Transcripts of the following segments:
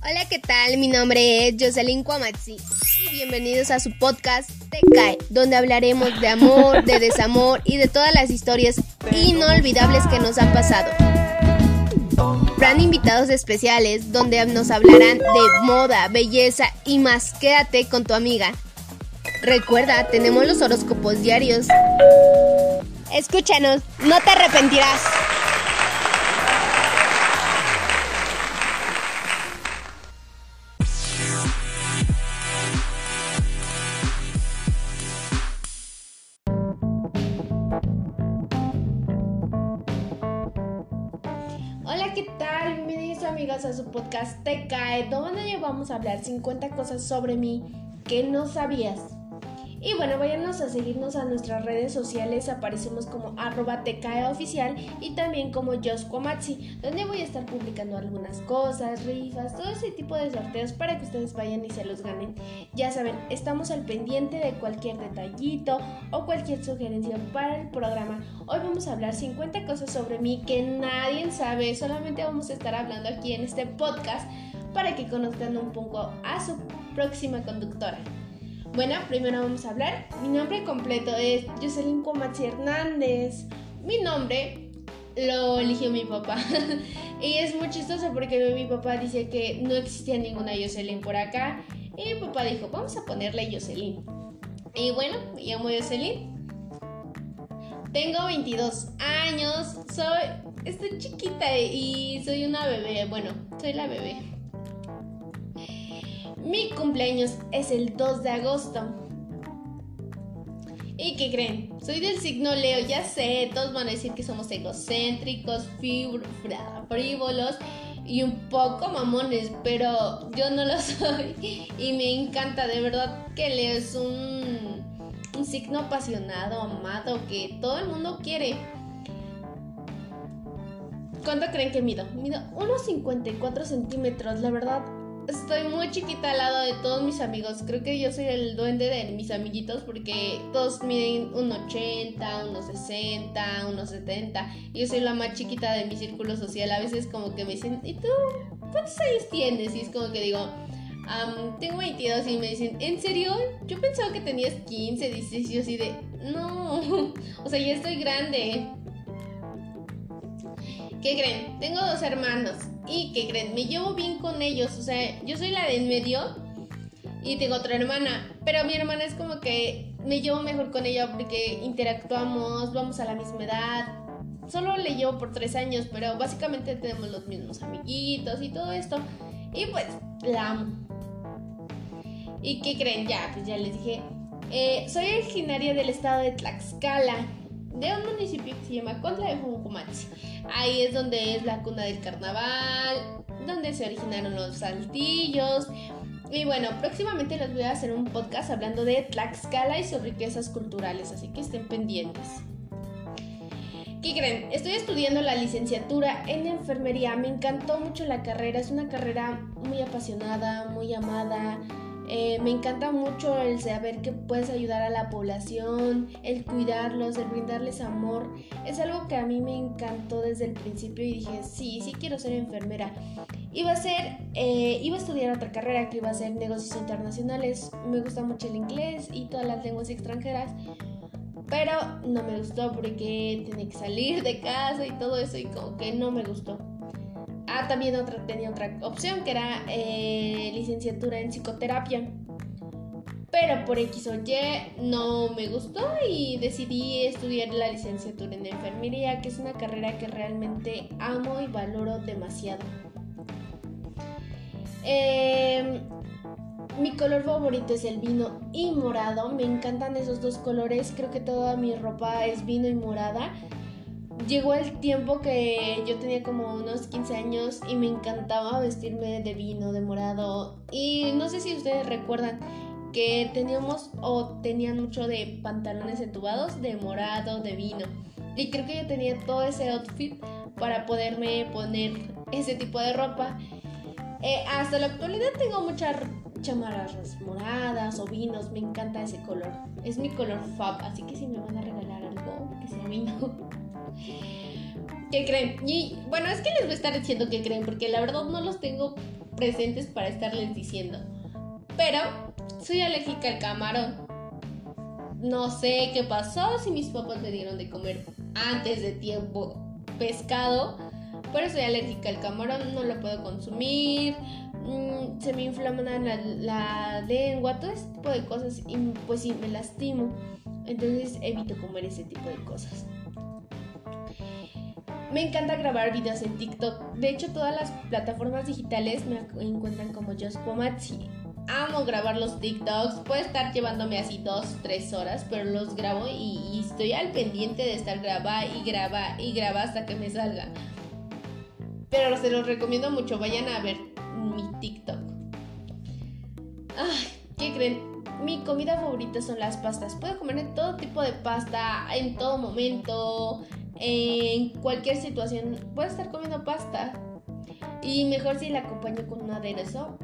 Hola, ¿qué tal? Mi nombre es Jocelyn Cuamatsi y bienvenidos a su podcast Te Cae, donde hablaremos de amor, de desamor y de todas las historias inolvidables que nos han pasado. Habrán invitados especiales donde nos hablarán de moda, belleza y más. Quédate con tu amiga. Recuerda, tenemos los horóscopos diarios. Escúchanos, no te arrepentirás. A su podcast Te Cae, donde vamos a hablar 50 cosas sobre mí que no sabías. Y bueno, váyanos a seguirnos a nuestras redes sociales, aparecemos como arroba oficial y también como Josquamatsi, donde voy a estar publicando algunas cosas, rifas, todo ese tipo de sorteos para que ustedes vayan y se los ganen. Ya saben, estamos al pendiente de cualquier detallito o cualquier sugerencia para el programa. Hoy vamos a hablar 50 cosas sobre mí que nadie sabe, solamente vamos a estar hablando aquí en este podcast para que conozcan un poco a su próxima conductora. Bueno, primero vamos a hablar. Mi nombre completo es Jocelyn Comachi Hernández. Mi nombre lo eligió mi papá. y es muy chistoso porque mi papá dice que no existía ninguna Jocelyn por acá. Y mi papá dijo, vamos a ponerle Jocelyn. Y bueno, me llamo Jocelyn. Tengo 22 años. Soy. Estoy chiquita y soy una bebé. Bueno, soy la bebé. Mi cumpleaños es el 2 de agosto. ¿Y qué creen? Soy del signo Leo, ya sé, todos van a decir que somos egocéntricos, frívolos y un poco mamones, pero yo no lo soy y me encanta, de verdad que Leo es un, signo apasionado, amado, que todo el mundo quiere. ¿Cuánto creen que mido? Mido unos 54 centímetros, la verdad estoy muy chiquita al lado de todos mis amigos. Creo que yo soy el duende de mis amiguitos porque todos miden un 80, unos 60, unos 70. Y yo soy la más chiquita de mi círculo social. A veces como que me dicen, ¿y tú cuántos años tienes? Y es como que digo, tengo 22 y me dicen, ¿en serio? Yo pensaba que tenías 15, 16 y yo así de, no, o sea, ya estoy grande. ¿Qué creen? Tengo dos hermanos. ¿Y qué creen? Me llevo bien con ellos. O sea, yo soy la de en medio y tengo otra hermana. Pero mi hermana es como que me llevo mejor con ella porque interactuamos, vamos a la misma edad. Solo le llevo por tres años, pero básicamente tenemos los mismos amiguitos y todo esto. Y pues la amo. ¿Y qué creen? Ya, pues ya les dije. Eh, soy originaria del estado de Tlaxcala de un municipio que se llama Contla de Juncumachi. Ahí es donde es la cuna del carnaval, donde se originaron los saltillos. Y bueno, próximamente les voy a hacer un podcast hablando de Tlaxcala y sobre riquezas culturales, así que estén pendientes. ¿Qué creen? Estoy estudiando la licenciatura en enfermería. Me encantó mucho la carrera. Es una carrera muy apasionada, muy amada. Eh, me encanta mucho el saber que puedes ayudar a la población, el cuidarlos, el brindarles amor. Es algo que a mí me encantó desde el principio y dije, sí, sí quiero ser enfermera. Iba a ser, eh, iba a estudiar otra carrera que iba a ser negocios internacionales. Me gusta mucho el inglés y todas las lenguas extranjeras. Pero no me gustó porque tenía que salir de casa y todo eso y como que no me gustó. Ah, también otra, tenía otra opción que era eh, licenciatura en psicoterapia. Pero por X o Y no me gustó y decidí estudiar la licenciatura en enfermería, que es una carrera que realmente amo y valoro demasiado. Em, mi color favorito es el vino y morado. Me encantan esos dos colores. Creo que toda mi ropa es vino y morada llegó el tiempo que yo tenía como unos 15 años y me encantaba vestirme de vino, de morado. Y no sé si ustedes recuerdan que teníamos o tenían mucho de pantalones entubados de morado, de vino. Y creo que yo tenía todo ese outfit para poderme poner ese tipo de ropa. Eh, hasta la actualidad tengo muchas chamarras moradas o vinos, me encanta ese color. Es mi color fab, así que si me van a regalar algo, que sea vino. ¿Qué creen? Y bueno, es que les voy a estar diciendo que creen, porque la verdad no los tengo presentes para estarles diciendo. Pero soy alérgica al camarón. No sé qué pasó, si mis papás me dieron de comer antes de tiempo pescado, pero soy alérgica al camarón, no lo puedo consumir, mm, se me inflama la, la, lengua, todo ese tipo de cosas y pues sí, me lastimo. Entonces evito comer ese tipo de cosas. Me encanta grabar videos en TikTok. De hecho, todas las plataformas digitales me encuentran como Just Amo grabar los TikToks. Puedo estar llevándome así dos, tres horas, pero los grabo y, estoy al pendiente de estar graba y graba y graba hasta que me salga. Pero se los recomiendo mucho. Vayan a ver mi TikTok. Ay, ¿qué creen? Mi comida favorita son las pastas. Puedo comer todo tipo de pasta en todo momento, en cualquier situación. Puedo estar comiendo pasta. Y mejor si la acompaño con un aderezo.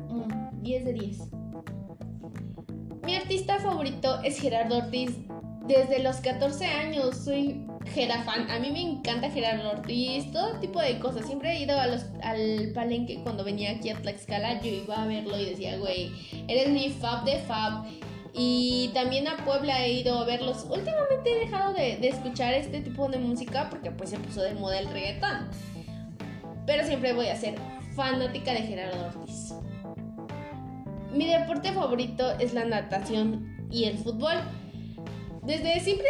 10 mm, de 10. Mi artista favorito es Gerardo Ortiz. Desde los 14 años soy Gerafan. A mí me encanta Gerardo Ortiz, todo tipo de cosas. Siempre he ido al palenque cuando venía aquí a Tlaxcala. Yo iba a verlo y decía, güey, eres mi fab de fab. Y también a Puebla he ido a verlos. Últimamente he dejado de, escuchar este tipo de música porque pues se puso de moda el reggaetón. Pero siempre voy a ser fanática de Gerardo Ortiz. Mi deporte favorito es la natación y el fútbol. Desde siempre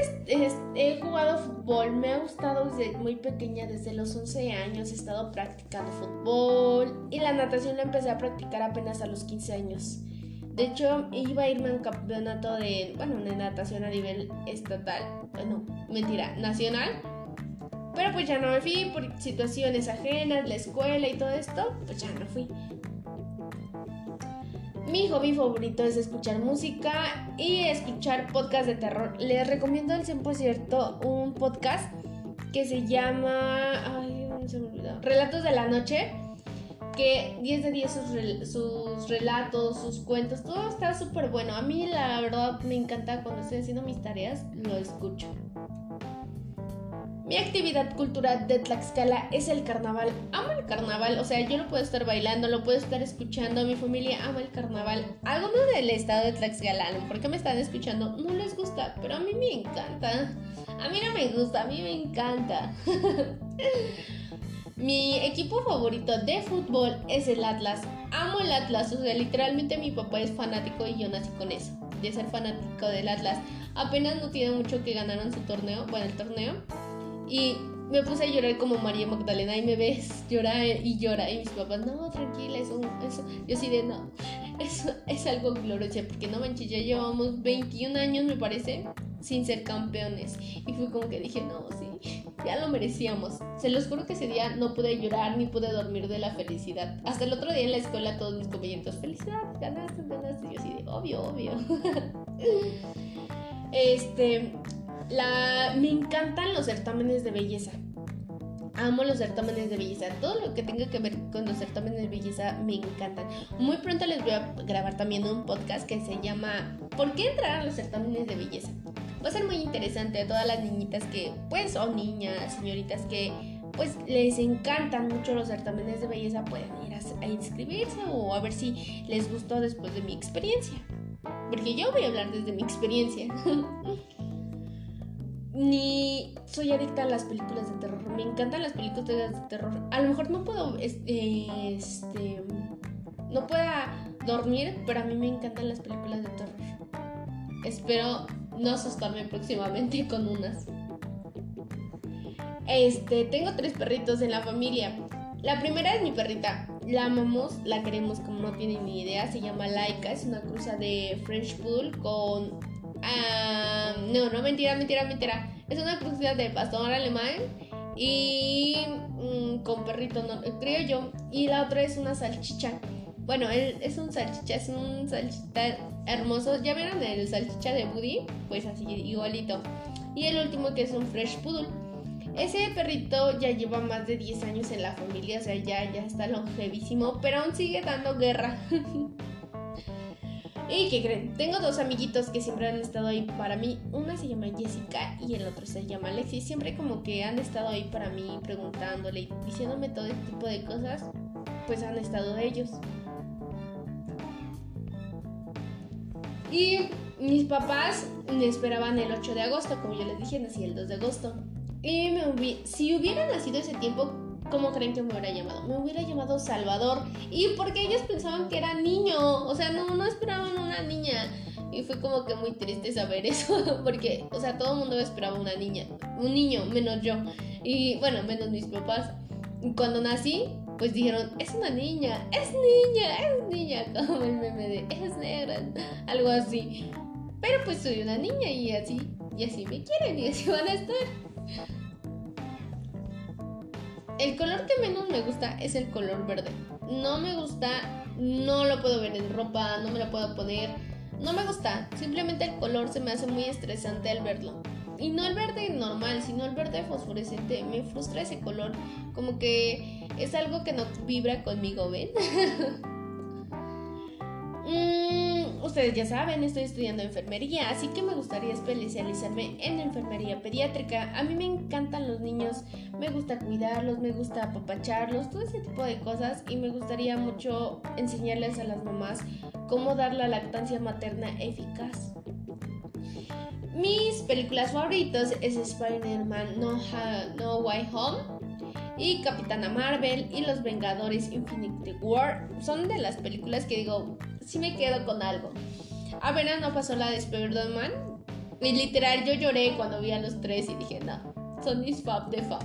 he jugado fútbol, me ha gustado desde muy pequeña, desde los 11 años he estado practicando fútbol y la natación la empecé a practicar apenas a los 15 años. De hecho, iba a irme a un campeonato de, bueno, de natación a nivel estatal, bueno, mentira, nacional. Pero pues ya no me fui por situaciones ajenas, la escuela y todo esto, pues ya no fui. Mi hobby favorito es escuchar música y escuchar podcast de terror. Les recomiendo al 100% un podcast que se llama. Ay, se me olvidó. Relatos de la Noche. Que 10 de 10 sus, sus relatos, sus cuentos, todo está súper bueno. A mí, la verdad, me encanta cuando estoy haciendo mis tareas, lo escucho. Mi actividad cultural de Tlaxcala es el carnaval. Amo el carnaval, o sea, yo lo puedo estar bailando, lo puedo estar escuchando. Mi familia ama el carnaval. Algunos del estado de Tlaxcala, ¿por qué me están escuchando? No les gusta, pero a mí me encanta. A mí no me gusta, a mí me encanta. Mi equipo favorito de fútbol es el Atlas. Amo el Atlas, o sea, literalmente mi papá es fanático y yo nací con eso, de ser fanático del Atlas. Apenas no tiene mucho que ganaron su torneo, bueno, el torneo y me puse a llorar como María Magdalena y me ves llorar y llora y mis papás, no, tranquila, eso, eso, yo sí de no, eso es algo glorioso porque no manches, ya llevamos 21 años me parece sin ser campeones y fue como que dije, no, sí, ya lo merecíamos. Se los juro que ese día no pude llorar ni pude dormir de la felicidad. Hasta el otro día en la escuela todos mis compañeros, felicidades, ganaste, ganaste, y yo así de, obvio, obvio. este, la, me encantan los certámenes de belleza. Amo los certámenes de belleza. Todo lo que tenga que ver con los certámenes de belleza me encantan. Muy pronto les voy a grabar también un podcast que se llama ¿Por qué entrar a los certámenes de belleza? Va a ser muy interesante a todas las niñitas que, pues, son niñas, señoritas que, pues, les encantan mucho los certámenes de belleza. Pueden ir a, a inscribirse o a ver si les gustó después de mi experiencia. Porque yo voy a hablar desde mi experiencia. ni soy adicta a las películas de terror. Me encantan las películas de terror. A lo mejor no puedo, este, este, no pueda dormir, pero a mí me encantan las películas de terror. Espero no asustarme próximamente con unas. Este, tengo tres perritos en la familia. La primera es mi perrita. La amamos, la queremos como no tienen ni idea. Se llama Laika, es una cruza de French Poodle con no, no, mentira, mentira, mentira. Es una crucidad de pastor alemán y mm, con perrito, no, creo yo. Y la otra es una salchicha. Bueno, él es un salchicha, es un salchicha hermoso. ¿Ya vieron el salchicha de Buddy? Pues así, igualito. Y el último que es un fresh poodle. Ese perrito ya lleva más de 10 años en la familia, o sea, ya, ya está longevísimo, pero aún sigue dando guerra. ¿Y qué creen? Tengo dos amiguitos que siempre han estado ahí para mí. Una se llama Jessica y el otro se llama Alexis. Siempre como que han estado ahí para mí preguntándole y diciéndome todo este tipo de cosas. Pues han estado ellos. Y mis papás me esperaban el 8 de agosto, como yo les dije, nací el 2 de agosto. Y si hubiera nacido ese tiempo, ¿cómo creen que me hubiera llamado? Me hubiera llamado Salvador. Y porque ellos pensaban que era niño, o sea, no, no esperaban una niña. Y fue como que muy triste saber eso, porque, o sea, todo el mundo esperaba una niña, un niño, menos yo. Y bueno, menos mis papás. Cuando nací, pues dijeron, es una niña, es niña, es niña, como el meme de, es negra, algo así. Pero pues soy una niña y así, y así me quieren y así van a estar. El color que menos me gusta es el color verde. No me gusta, no lo puedo ver en ropa, no me lo puedo poner. No me gusta, simplemente el color se me hace muy estresante al verlo. Y no el verde normal, sino el verde fosforescente. Me frustra ese color. Como que es algo que no vibra conmigo, ¿ven? Mm, ustedes ya saben, estoy estudiando enfermería, así que me gustaría especializarme en enfermería pediátrica. A mí me encantan los niños, me gusta cuidarlos, me gusta apapacharlos, todo ese tipo de cosas y me gustaría mucho enseñarles a las mamás cómo dar la lactancia materna eficaz. Mis películas favoritas es Spider-Man No, no Way Home y Capitana Marvel y Los Vengadores Infinity War. Son de las películas que digo, sí me quedo con algo. Apenas no pasó la de Spider-Man. Y literal yo lloré cuando vi a los tres y dije, no, son mis fab de fab.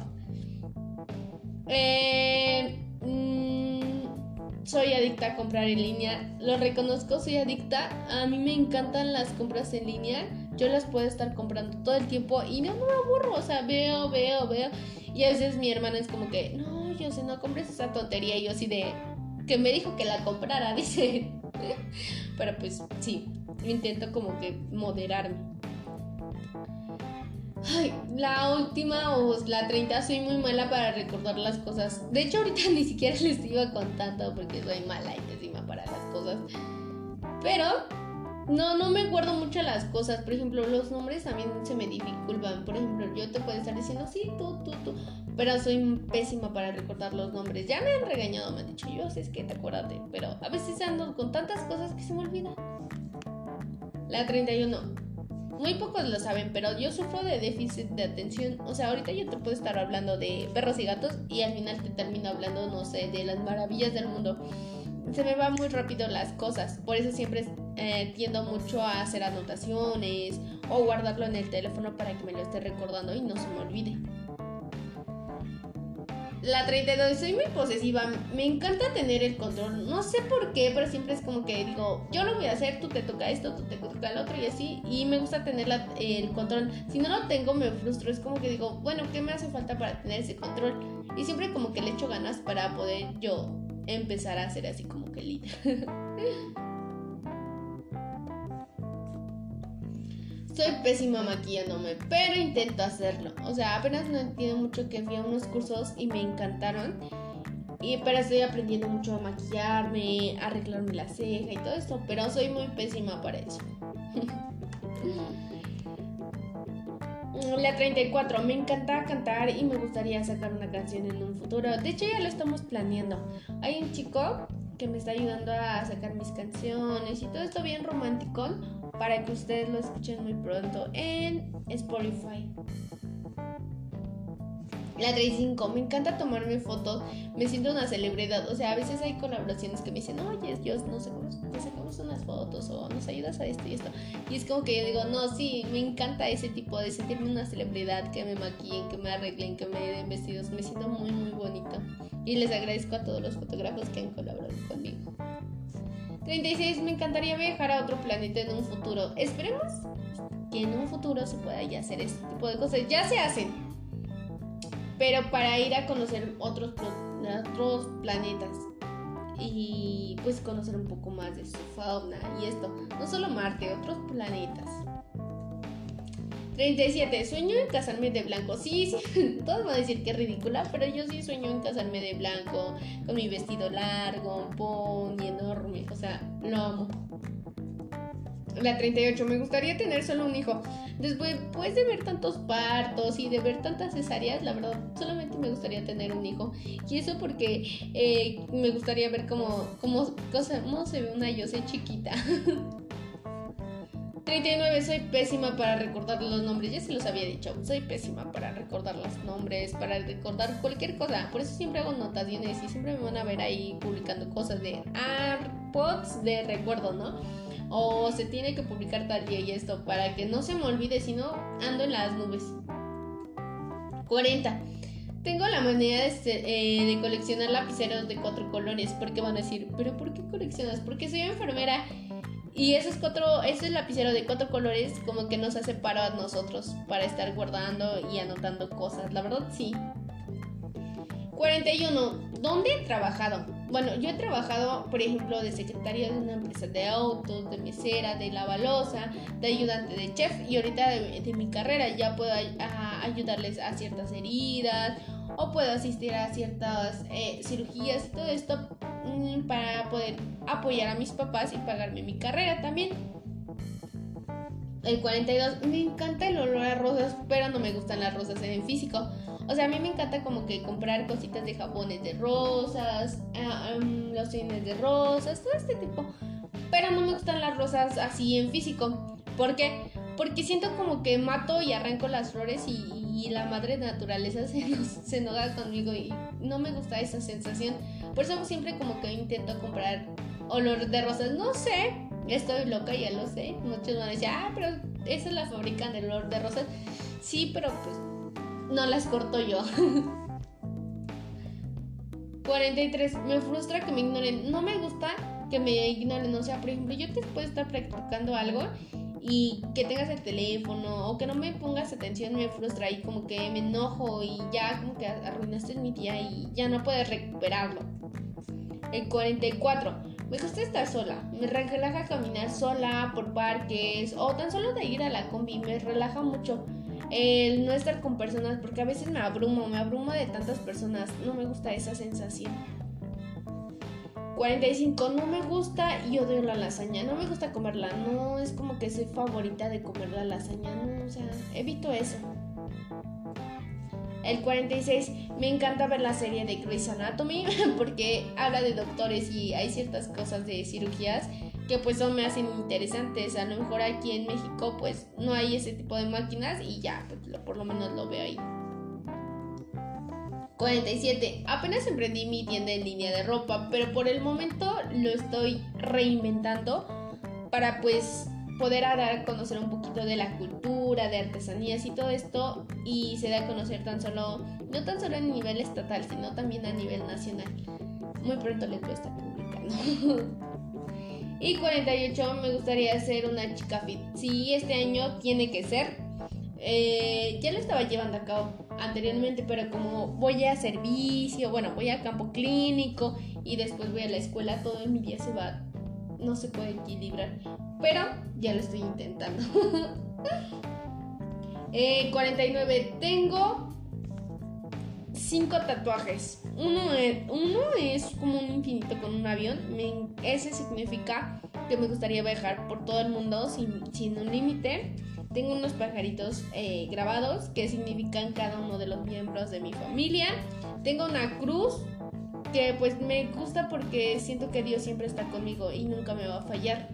Eh, mm, soy adicta a comprar en línea. Lo reconozco, soy adicta. A mí me encantan las compras en línea yo las puedo estar comprando todo el tiempo y no me aburro, o sea, veo, veo, veo. Y a veces mi hermana es como que, no, yo sé, no compres esa tontería. Y yo así de, que me dijo que la comprara, dice. Pero pues sí, intento como que moderarme. Ay, la última o la 30 soy muy mala para recordar las cosas. De hecho, ahorita ni siquiera les iba contando porque soy mala y pésima para las cosas. Pero no, no me acuerdo mucho las cosas. Por ejemplo, los nombres también se me dificultan. Por ejemplo, yo te puedo estar diciendo, sí, tú, tú, tú. Pero soy pésima para recordar los nombres. Ya me han regañado, me han dicho, yo sé es que te acuérdate. Pero a veces ando con tantas cosas que se me olvidan. La 31. Muy pocos lo saben, pero yo sufro de déficit de atención. O sea, ahorita yo te puedo estar hablando de perros y gatos y al final te termino hablando, no sé, de las maravillas del mundo se me van muy rápido las cosas. Por eso siempre eh, tiendo mucho a hacer anotaciones o guardarlo en el teléfono para que me lo esté recordando y no se me olvide. La 32, soy muy posesiva. Me encanta tener el control. No sé por qué, pero siempre es como que digo, yo lo voy a hacer, tú te toca esto, tú te toca el otro y así. Y me gusta tener el control. Si no lo tengo, me frustro. Es como que digo, bueno, ¿qué me hace falta para tener ese control? Y siempre como que le echo ganas para poder yo empezar a ser así como que líder. Soy pésima maquillándome, pero intento hacerlo. O sea, apenas no entiendo mucho que fui a unos cursos y me encantaron. Y, pero estoy aprendiendo mucho a maquillarme, a arreglarme la ceja y todo esto. Pero soy muy pésima para eso. La 34, me encanta cantar y me gustaría sacar una canción en un futuro. De hecho, ya lo estamos planeando. Hay un chico que me está ayudando a sacar mis canciones y todo esto bien romántico para que ustedes lo escuchen muy pronto en Spotify. La 35, me encanta tomarme fotos, me siento una celebridad, o sea, a veces hay colaboraciones que me dicen, oye, yo no sé cómo, te sacamos unas fotos o nos ayudas a esto y esto. Y es como que yo digo, no, sí, me encanta ese tipo de sentirme una celebridad, que me maquillen, que me arreglen, que me den vestidos, me siento muy, muy bonito. Y les agradezco a todos los fotógrafos que han colaborado conmigo. 36, me encantaría viajar a otro planeta en un futuro. Esperemos que en un futuro se pueda ya hacer este tipo de cosas. Ya se hacen pero para ir a conocer otros, otros planetas y pues conocer un poco más de su fauna y esto. No solo Marte, otros planetas. 37. Sueño en casarme de blanco. Sí, sí, todos van a decir que es ridícula, pero yo sí sueño en casarme de blanco, con mi vestido largo, un y enorme. O sea, lo amo. La 38, me gustaría tener solo un hijo. Después de ver tantos partos y de ver tantas cesáreas, la verdad, solamente me gustaría tener un hijo. Y eso porque eh, me gustaría ver cómo, cómo, cómo se ve una yo sé chiquita. 39, soy pésima para recordar los nombres. Ya se los había dicho. Soy pésima para recordar los nombres, para recordar cualquier cosa. Por eso siempre hago notaciones y siempre me van a ver ahí publicando cosas de AirPods de recuerdo, ¿no? O se tiene que publicar tal día y esto para que no se me olvide, si no ando en las nubes. 40. Tengo la manera de, eh, de, coleccionar lapiceros de cuatro colores. Porque van a decir, ¿pero por qué coleccionas? Porque soy enfermera y esos cuatro, ese lapicero de cuatro colores como que nos hace paro a nosotros para estar guardando y anotando cosas. La verdad sí. 41. ¿Dónde he trabajado? Bueno, yo he trabajado, por ejemplo, de secretaria de una empresa de autos, de mesera, de lavalosa, de ayudante de chef y ahorita de, mi carrera ya puedo ayudarles a ciertas heridas o puedo asistir a ciertas eh, cirugías todo esto mm, para poder apoyar a mis papás y pagarme mi carrera también. El 42, me encanta el olor a rosas, pero no me gustan las rosas en físico. O sea, a mí me encanta como que comprar cositas de jabones de rosas, uh, lociones de rosas, todo este tipo. Pero no me gustan las rosas así en físico. ¿Por qué? Porque siento como que mato y arranco las flores y, la madre naturaleza se, se enoja conmigo y no me gusta esa sensación. Por eso siempre como que intento comprar olor de rosas. No sé, estoy loca, ya lo sé. Muchos van a decir, ah, pero esa es la fabrican del olor de rosas. Sí, pero pues no las corto yo. 43. Me frustra que me ignoren. No me gusta que me ignoren. O sea, por ejemplo, yo te puedo estar practicando algo y que tengas el teléfono o que no me pongas atención me frustra y como que me enojo y ya como que arruinaste mi día y ya no puedes recuperarlo. El 44. Me gusta estar sola. Me relaja caminar sola por parques o tan solo de ir a la combi. Me relaja mucho el no estar con personas porque a veces me abrumo, me abrumo de tantas personas. No me gusta esa sensación. 45. No me gusta y odio la lasaña. No me gusta comerla. No es como que soy favorita de comer la lasaña. No, o sea, evito eso. El 46. Me encanta ver la serie de Grey's Anatomy porque habla de doctores y hay ciertas cosas de cirugías que pues me hacen interesantes. A lo mejor aquí en México pues no hay ese tipo de máquinas y ya, pues por lo menos lo veo ahí. 47. Apenas emprendí mi tienda en línea de ropa, pero por el momento lo estoy reinventando para pues poder dar a conocer un poquito de la cultura, de artesanías y todo esto y se da a conocer tan solo, no tan solo a nivel estatal, sino también a nivel nacional. Muy pronto les voy a estar publicando. y 48, me gustaría ser una chica fit. Sí, este año tiene que ser. Eh, ya lo estaba llevando a cabo anteriormente, pero como voy a servicio, bueno, voy a campo clínico y después voy a la escuela, todo mi día se va, no se puede equilibrar. Pero ya lo estoy intentando. 49. Eh, tengo 5 tatuajes. Uno es, uno es como un infinito con un avión. ese significa que me gustaría viajar por todo el mundo sin, sin un límite. Tengo unos pajaritos eh, grabados que significan cada uno de los miembros de mi familia. Tengo una cruz que pues me gusta porque siento que Dios siempre está conmigo y nunca me va a fallar.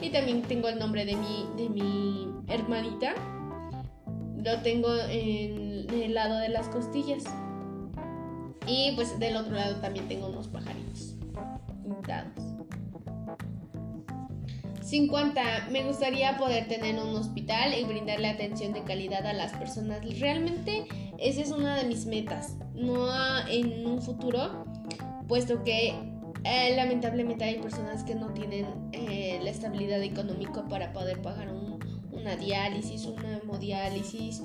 Y también tengo el nombre de mi, de mi hermanita. Lo tengo en el lado de las costillas. Y pues del otro lado también tengo unos pajaritos pintados. 50. Me gustaría poder tener un hospital y brindarle atención de calidad a las personas. Realmente esa es una de mis metas. No en un futuro, puesto que eh, lamentablemente hay personas que no tienen eh, la estabilidad económica para poder pagar una diálisis, una hemodiálisis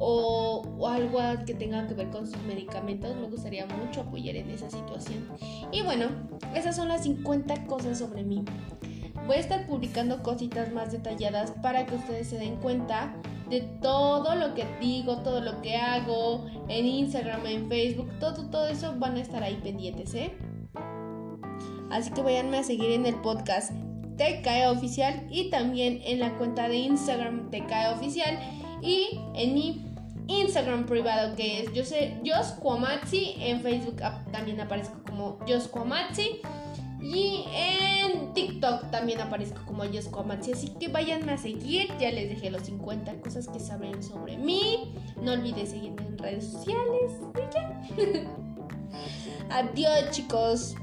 o, algo que tenga que ver con sus medicamentos. Me gustaría mucho apoyar en esa situación. Y bueno, esas son las 50 cosas sobre mí. Voy a estar publicando cositas más detalladas para que ustedes se den cuenta de todo lo que digo, todo lo que hago en Instagram, en Facebook, todo, todo eso van a estar ahí pendientes, ¿eh? Así que váyanme a seguir en el podcast TKE Oficial y también en la cuenta de Instagram TKE Oficial y en mi Instagram privado que es yo Jos Cuamazzi, en Facebook también aparezco como Jos Cuamazzi y en TikTok también aparezco como Jos Cuamazzi, así que váyanme a seguir, ya les dejé los 50 cosas que saben sobre mí, no olvides seguirme en redes sociales y ya. Adiós chicos.